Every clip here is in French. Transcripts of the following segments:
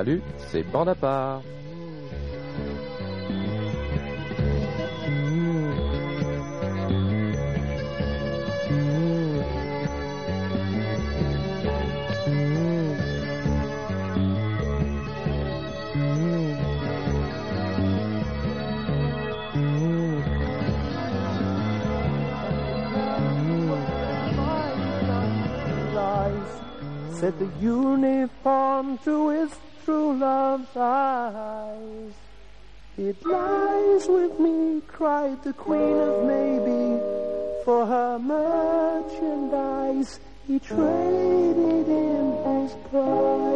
Salut, c'est Bande à part. Said the uniform to his thighs. It lies with me, cried the queen of maybe, for her merchandise he traded in his pride.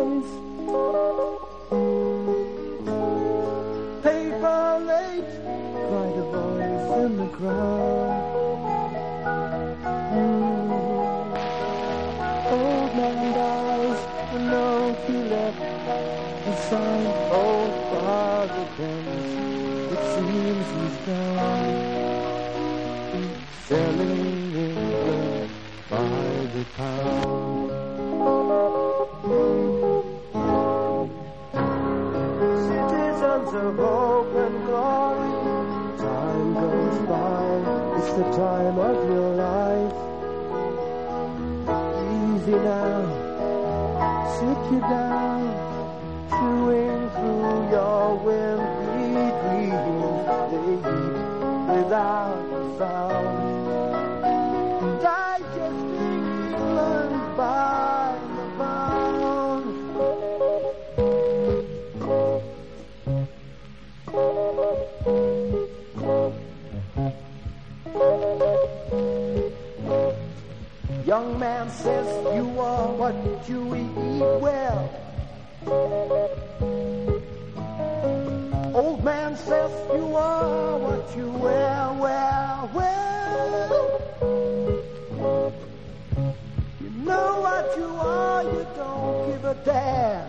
really don't give a damn.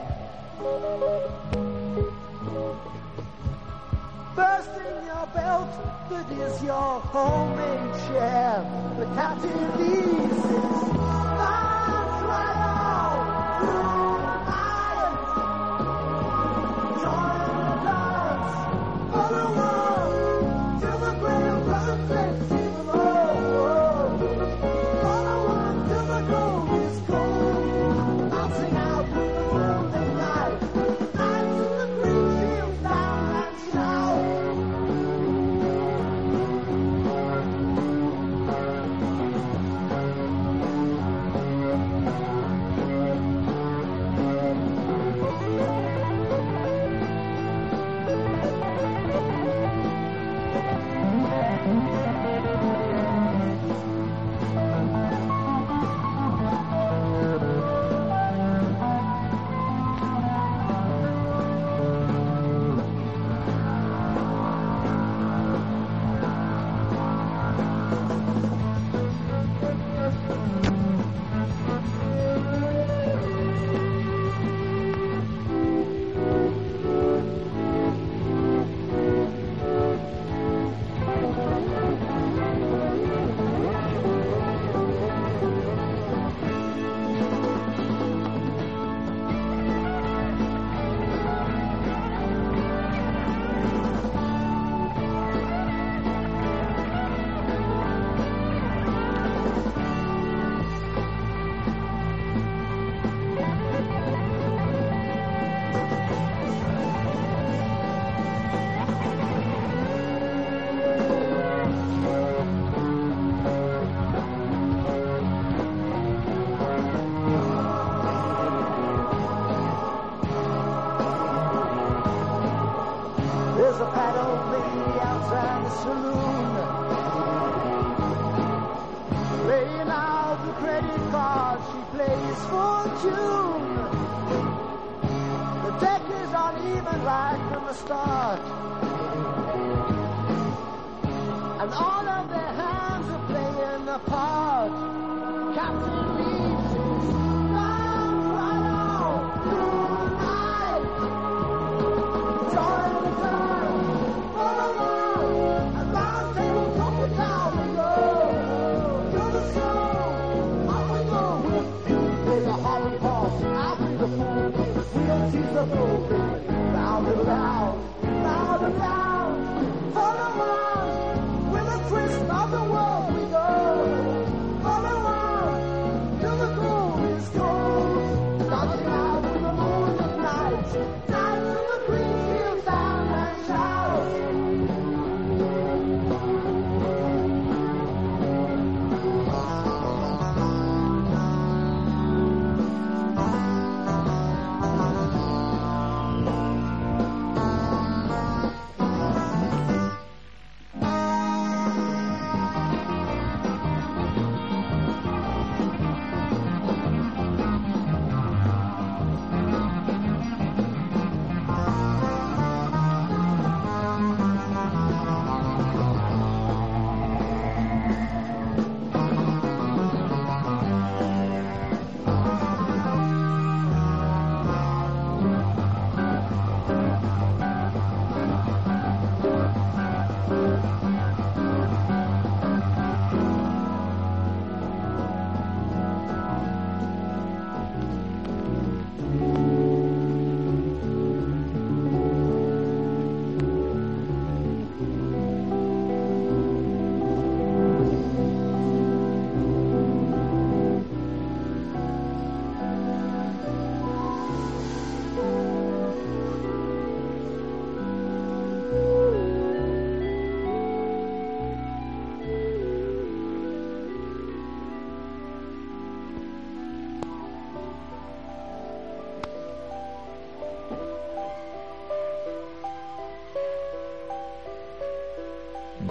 First in your belt, that is your homemade chair. The captain cat releases.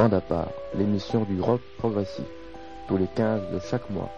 Bande à part, l'émission du rock progressif, tous les 15 de chaque mois.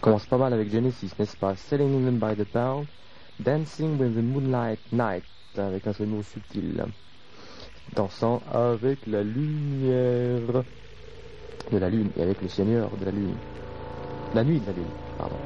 commence pas mal avec Genesis, n'est-ce pas? Selling them by the Pound, Dancing with the Moonlight Night, avec un jeu de mots subtil. Dansant avec la lumière de la lune et avec le seigneur de la lune. La nuit de la lune, pardon.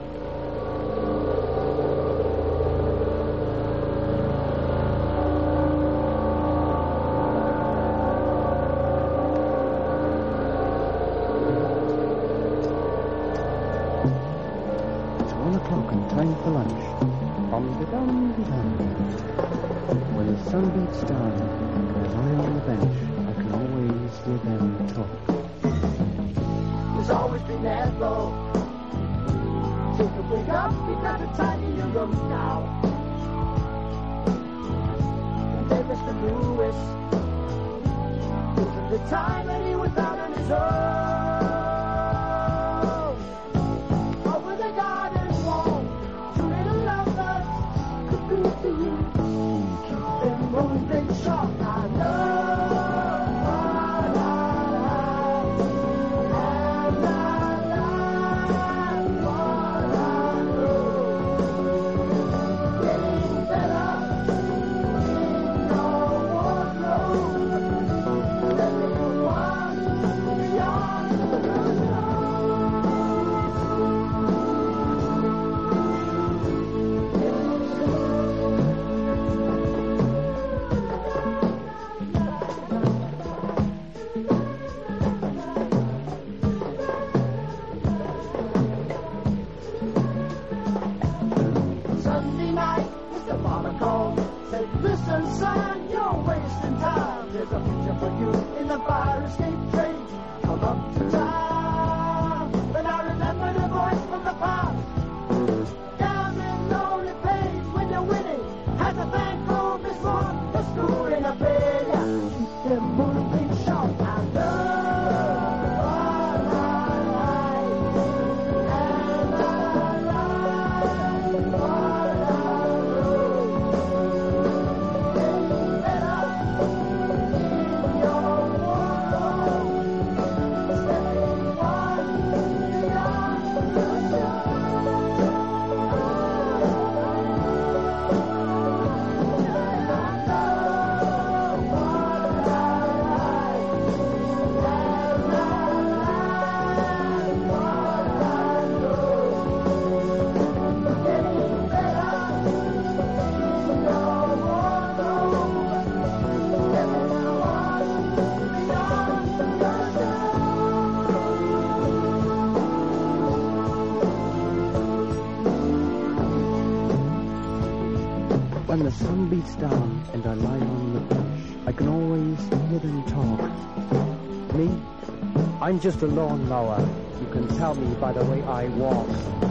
just a lawnmower. You can tell me by the way I walk.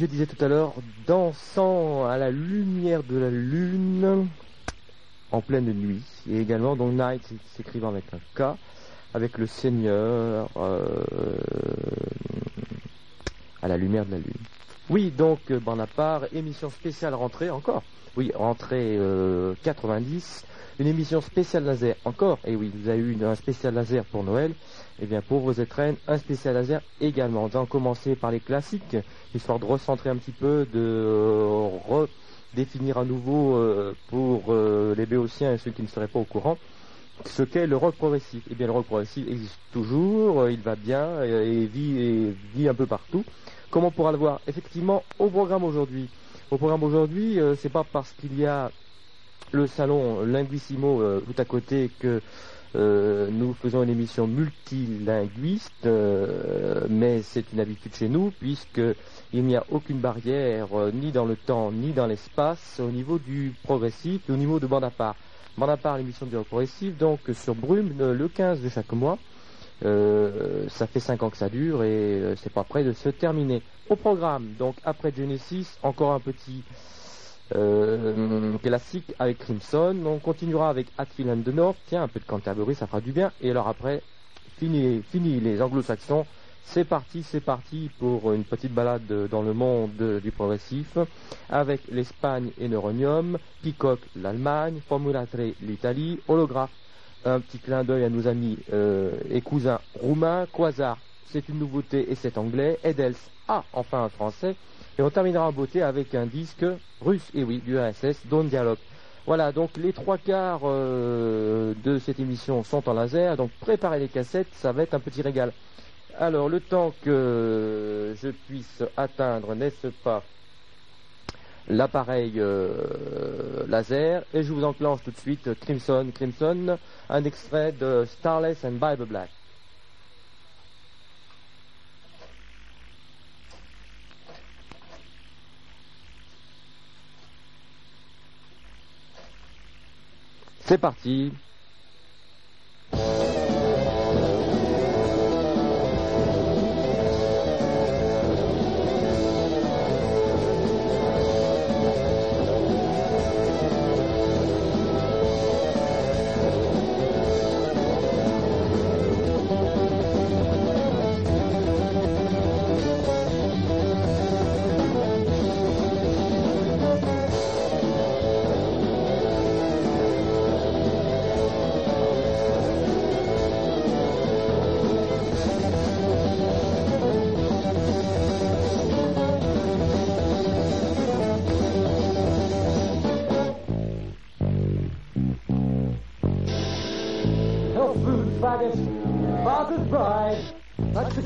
Je disais tout à l'heure, dansant à la lumière de la lune en pleine nuit. Et également, donc Night s'écrivant avec un K, avec le Seigneur euh, à la lumière de la lune. Oui, donc euh, Bonaparte, émission spéciale rentrée encore. Oui, rentrée euh, 90, une émission spéciale laser encore. Et oui, vous avez eu un spécial laser pour Noël. Et bien pour vos étrennes, un spécial laser également. Nous allons commencer par les classiques, histoire de recentrer un petit peu, de euh, redéfinir à nouveau euh, pour euh, les béotiens et ceux qui ne seraient pas au courant ce qu'est le rock progressif. Eh bien le rock progressif existe toujours, euh, il va bien euh, et vit, et vit un peu partout. Comment on pourra le voir? Effectivement, au programme aujourd'hui. Au programme aujourd'hui, euh, c'est pas parce qu'il y a le salon Linguissimo euh, tout à côté que euh, nous faisons une émission multilinguiste, euh, mais c'est une habitude chez nous puisque il n'y a aucune barrière ni dans le temps ni dans l'espace au niveau du progressif et au niveau de bande à part. Bande à part l'émission du rock progressif donc sur Brume le 15 de chaque mois. Euh, ça fait 5 ans que ça dure et euh, c'est pas près de se terminer. Au programme, donc après Genesis, encore un petit euh, classique avec Crimson. On continuera avec Hatfield and the North. Tiens, un peu de Canterbury, ça fera du bien. Et alors après, fini, fini les anglo-saxons. C'est parti, c'est parti pour une petite balade dans le monde du progressif avec l'Espagne et Neuronium, Peacock l'Allemagne, Formula 3 l'Italie, Holograph un petit clin d'œil à nos amis euh, et cousins roumains, Quasar. C'est une nouveauté et c'est anglais, Edels ah enfin un français. Et on terminera en beauté avec un disque russe, et oui, du RSS, Don't Dialogue. Voilà, donc les trois quarts euh, de cette émission sont en laser, donc préparez les cassettes, ça va être un petit régal. Alors, le temps que je puisse atteindre, n'est-ce pas, l'appareil euh, laser, et je vous enclenche tout de suite Crimson, Crimson, un extrait de Starless and Bible Black. C'est parti.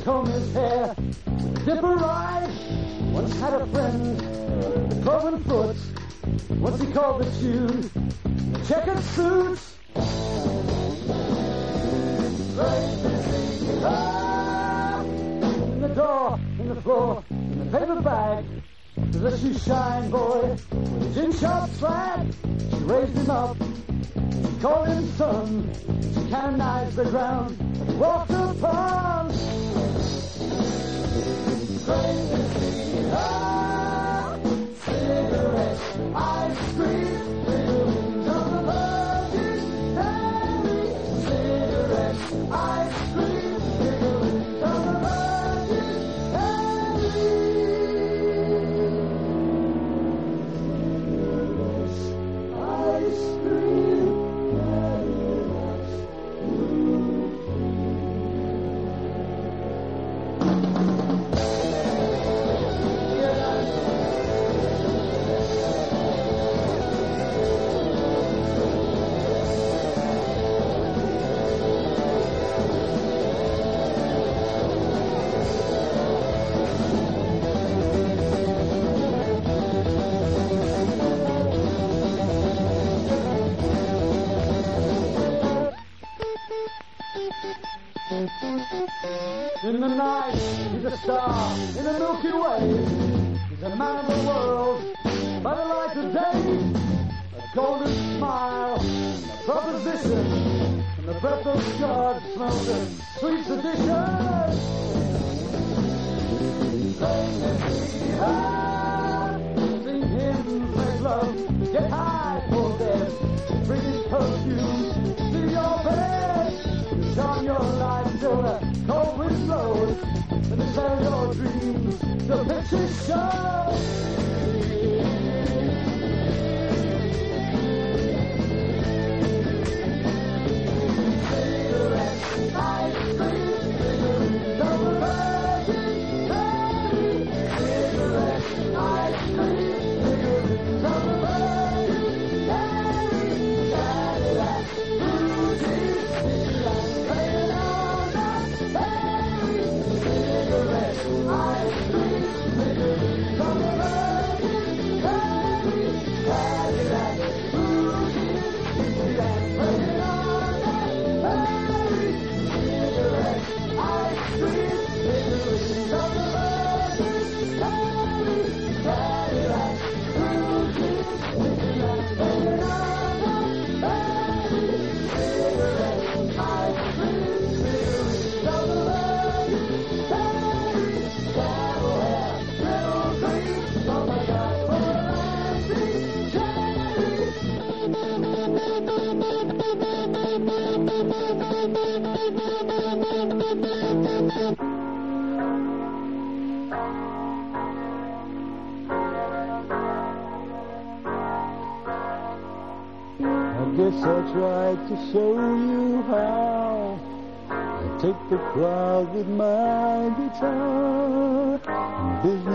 Comb his hair, dipper ride. Once had a friend, the cloven foot. Once he called the tune, the checkered suit. In the door, in the floor, in the paper bag. A shoe shine boy with shop flag. She raised him up called him son. She canonized the ground walked upon. Ah,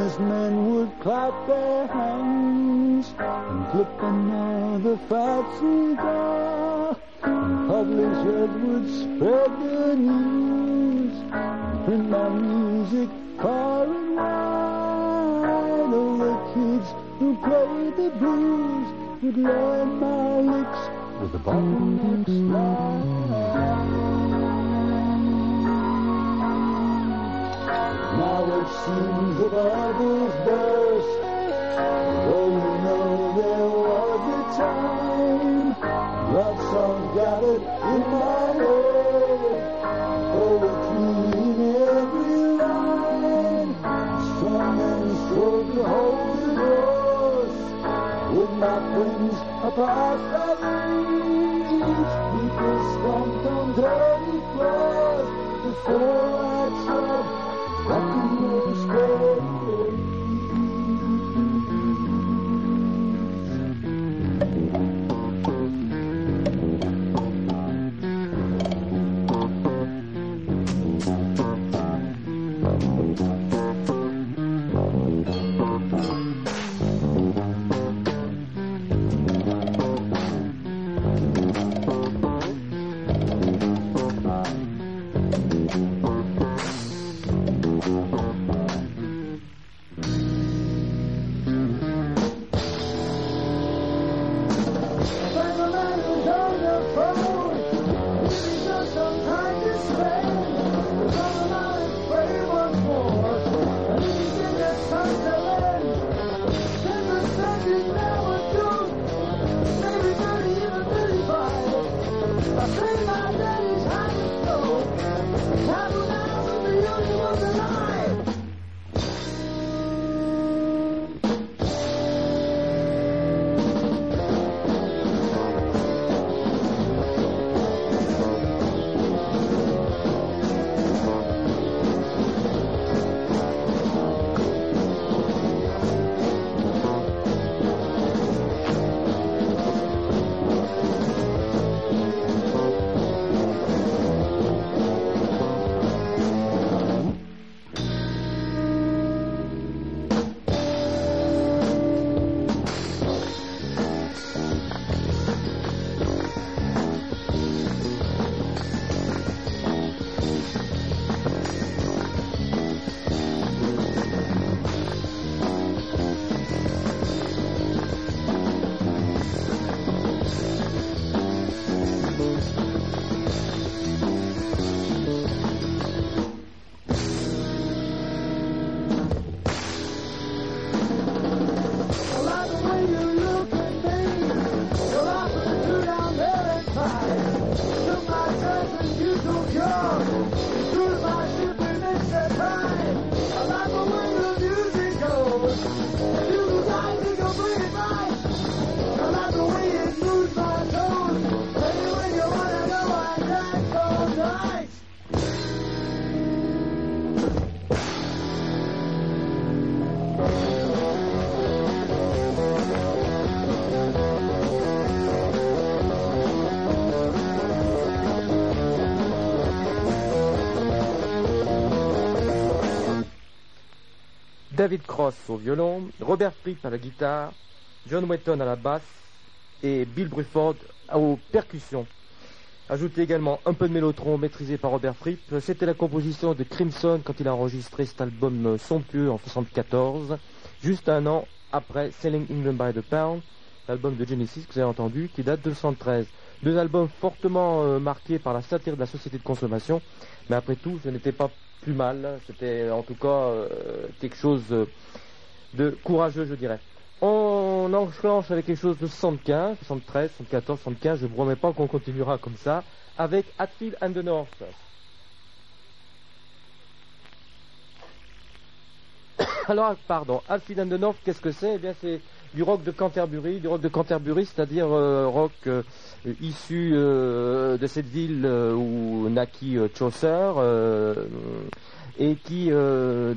businessmen would clap their hands and flip another fat cigar. And publishers would spread the news and print my music far and wide. All the kids who played the blues would learn my licks with the bottleneck slide. Now it seems the bubbles burst. Oh, you know there was a time. Love songs gathered in my head. Poetry in every line. Strong and strong to hold the doors. With my friends apart the reach. People stomped on dirty floors before David Cross au violon, Robert Fripp à la guitare, John Wetton à la basse et Bill Bruford aux percussions. Ajoutez également un peu de mélotron maîtrisé par Robert Fripp. C'était la composition de Crimson quand il a enregistré cet album somptueux en 74, juste un an après Selling England by the Pound, l'album de Genesis que vous avez entendu, qui date de 73. Deux albums fortement euh, marqués par la satire de la société de consommation, mais après tout, ce n'était pas plus mal. C'était en tout cas euh, quelque chose de courageux, je dirais. On enclenche avec quelque chose de 75, 73, 74, 75. Je ne promets pas qu'on continuera comme ça avec Hatfield and the North. Alors, pardon, Hatfield and the North, qu'est-ce que c'est? Eh bien, c'est du rock de Canterbury, du rock de Canterbury, c'est-à-dire euh, rock euh, issu euh, de cette ville où naquit Chaucer et qui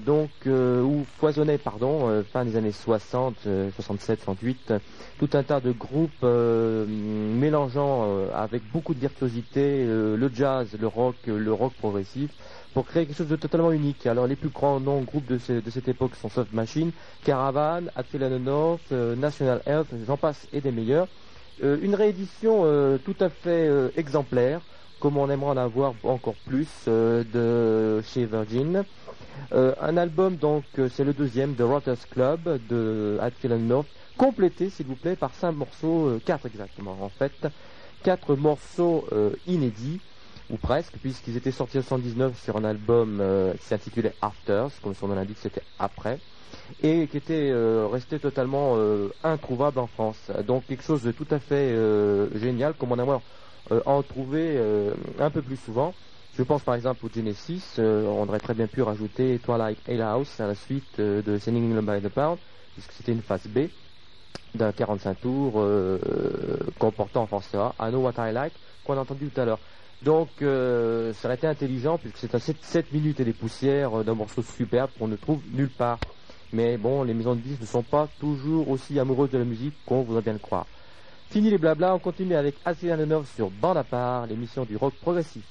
donc où foisonnait pardon fin des années 60, euh, 67, 68 tout un tas de groupes mélangeant avec beaucoup de virtuosité le jazz, le rock, le rock progressif pour créer quelque chose de totalement unique. Alors les plus grands noms groupes de, de cette époque sont Soft Machine, Caravan, the North, euh, National Health, j'en passe et des meilleurs. Euh, une réédition euh, tout à fait exemplaire, comme on aimerait en avoir encore plus de chez Virgin. Un album donc c'est le deuxième de Rotters Club de Hatfield and North, complété s'il vous plaît par cinq morceaux, quatre exactement en fait, quatre morceaux inédits ou presque, puisqu'ils étaient sortis en 79 sur un album euh, qui s'intitulait Afters, comme son nom l'indique, c'était après, et qui était euh, resté totalement euh, introuvable en France. Donc quelque chose de tout à fait génial, comme on aimerait en trouver un peu plus souvent. Je pense par exemple au Genesis, on aurait très bien pu rajouter Twilight Ale House à la suite de Sending by the Pound, puisque c'était une phase B d'un 45 tours comportant en français I Know What I Like, qu'on a entendu tout à l'heure. Donc, euh, ça aurait été intelligent, puisque c'est à 7, 7 minutes et des poussières euh, d'un morceau superbe qu'on ne trouve nulle part. Mais bon, les maisons de disques ne sont pas toujours aussi amoureuses de la musique qu'on voudrait bien le croire. Fini les blablas, on continue avec and Love sur Bande à part, l'émission du rock progressif.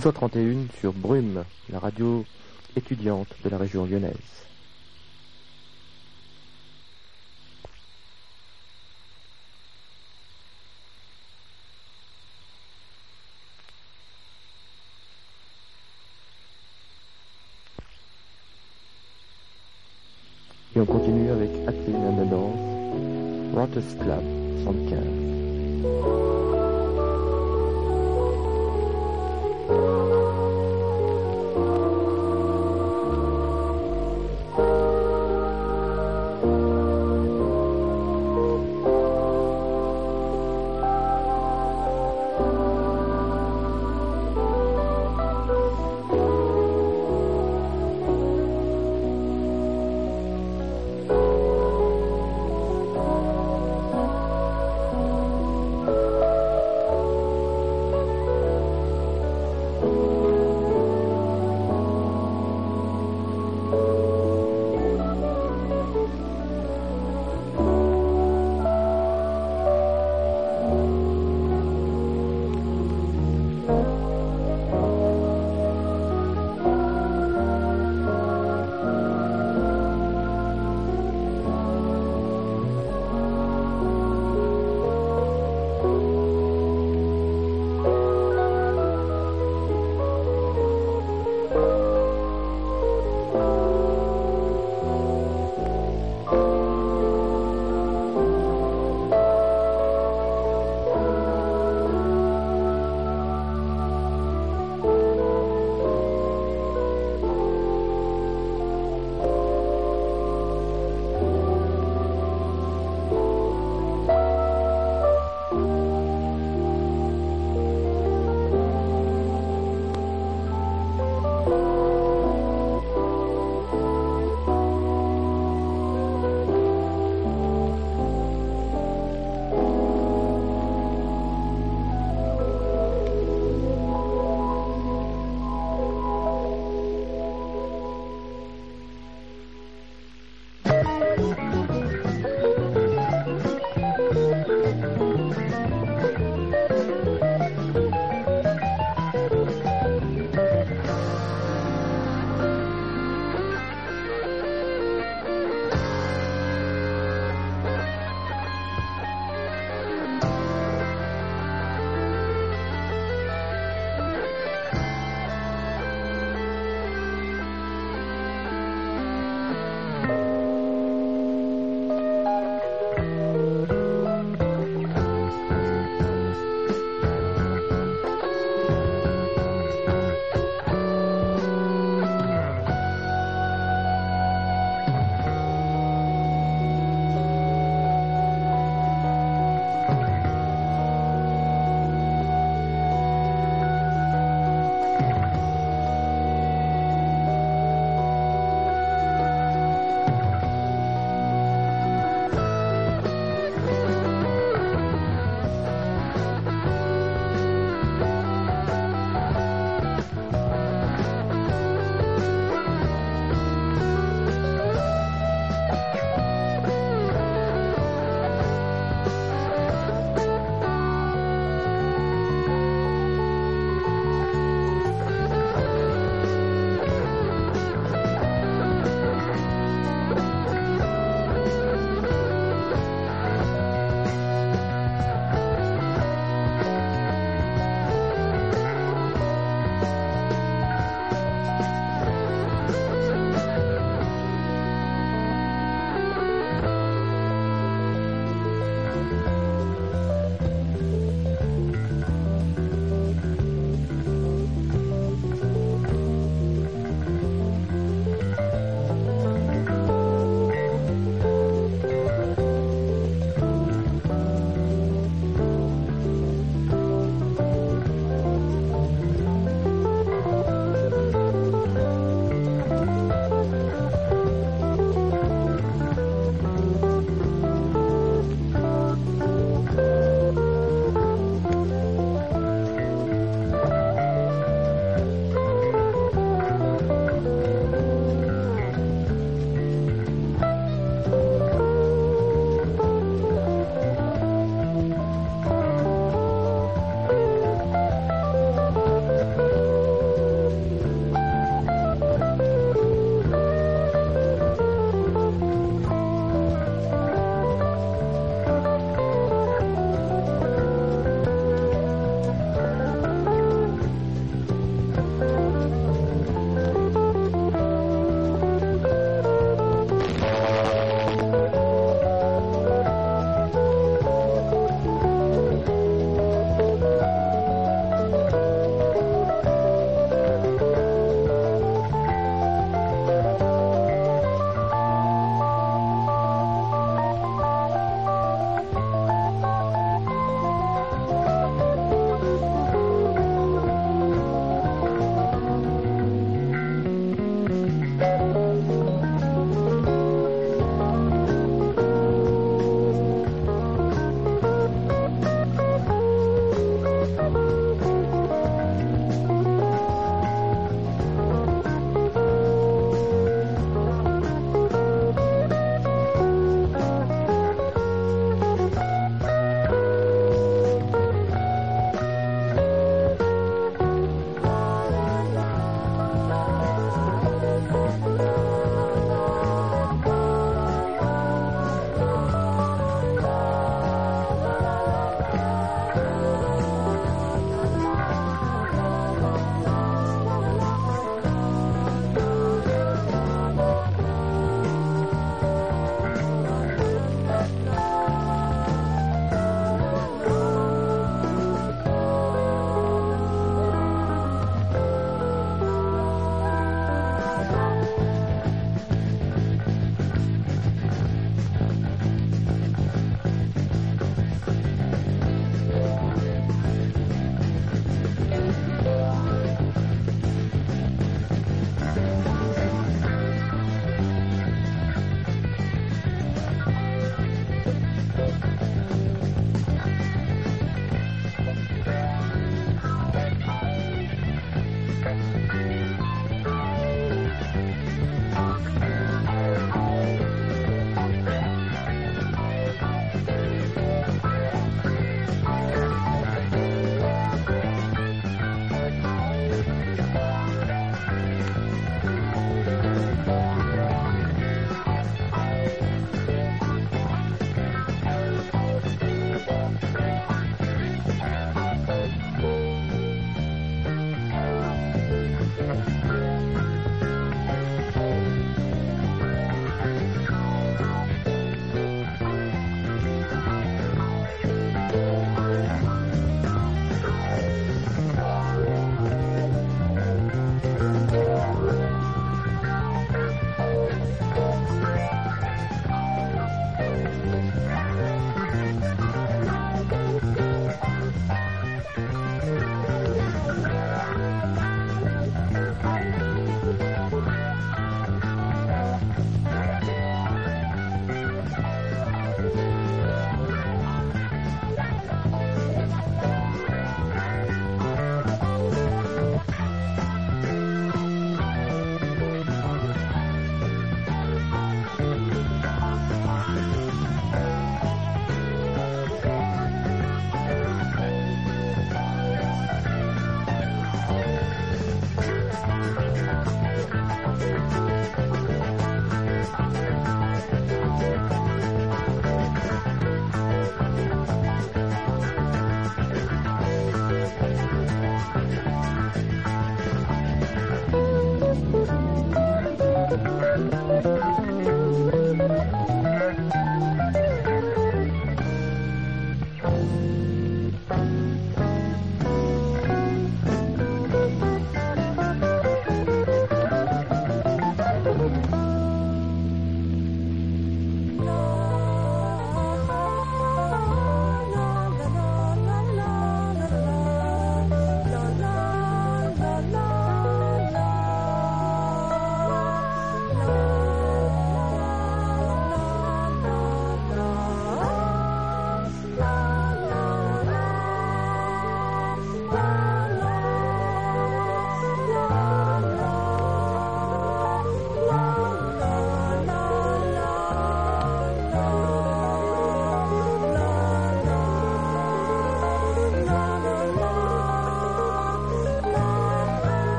12h31 sur Brume, la radio étudiante de la région lyonnaise. Et on continue avec and the North, Rotters Club, 75.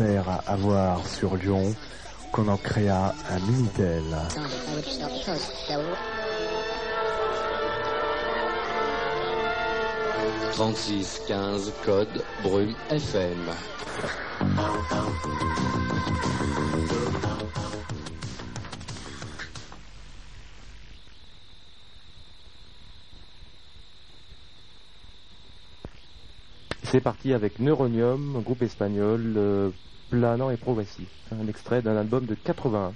À avoir sur Lyon qu'on en créa un Minitel. 36 15 code Brume FM. C'est parti avec Neuronium, groupe espagnol euh, planant et progressif. Un extrait d'un album de 81.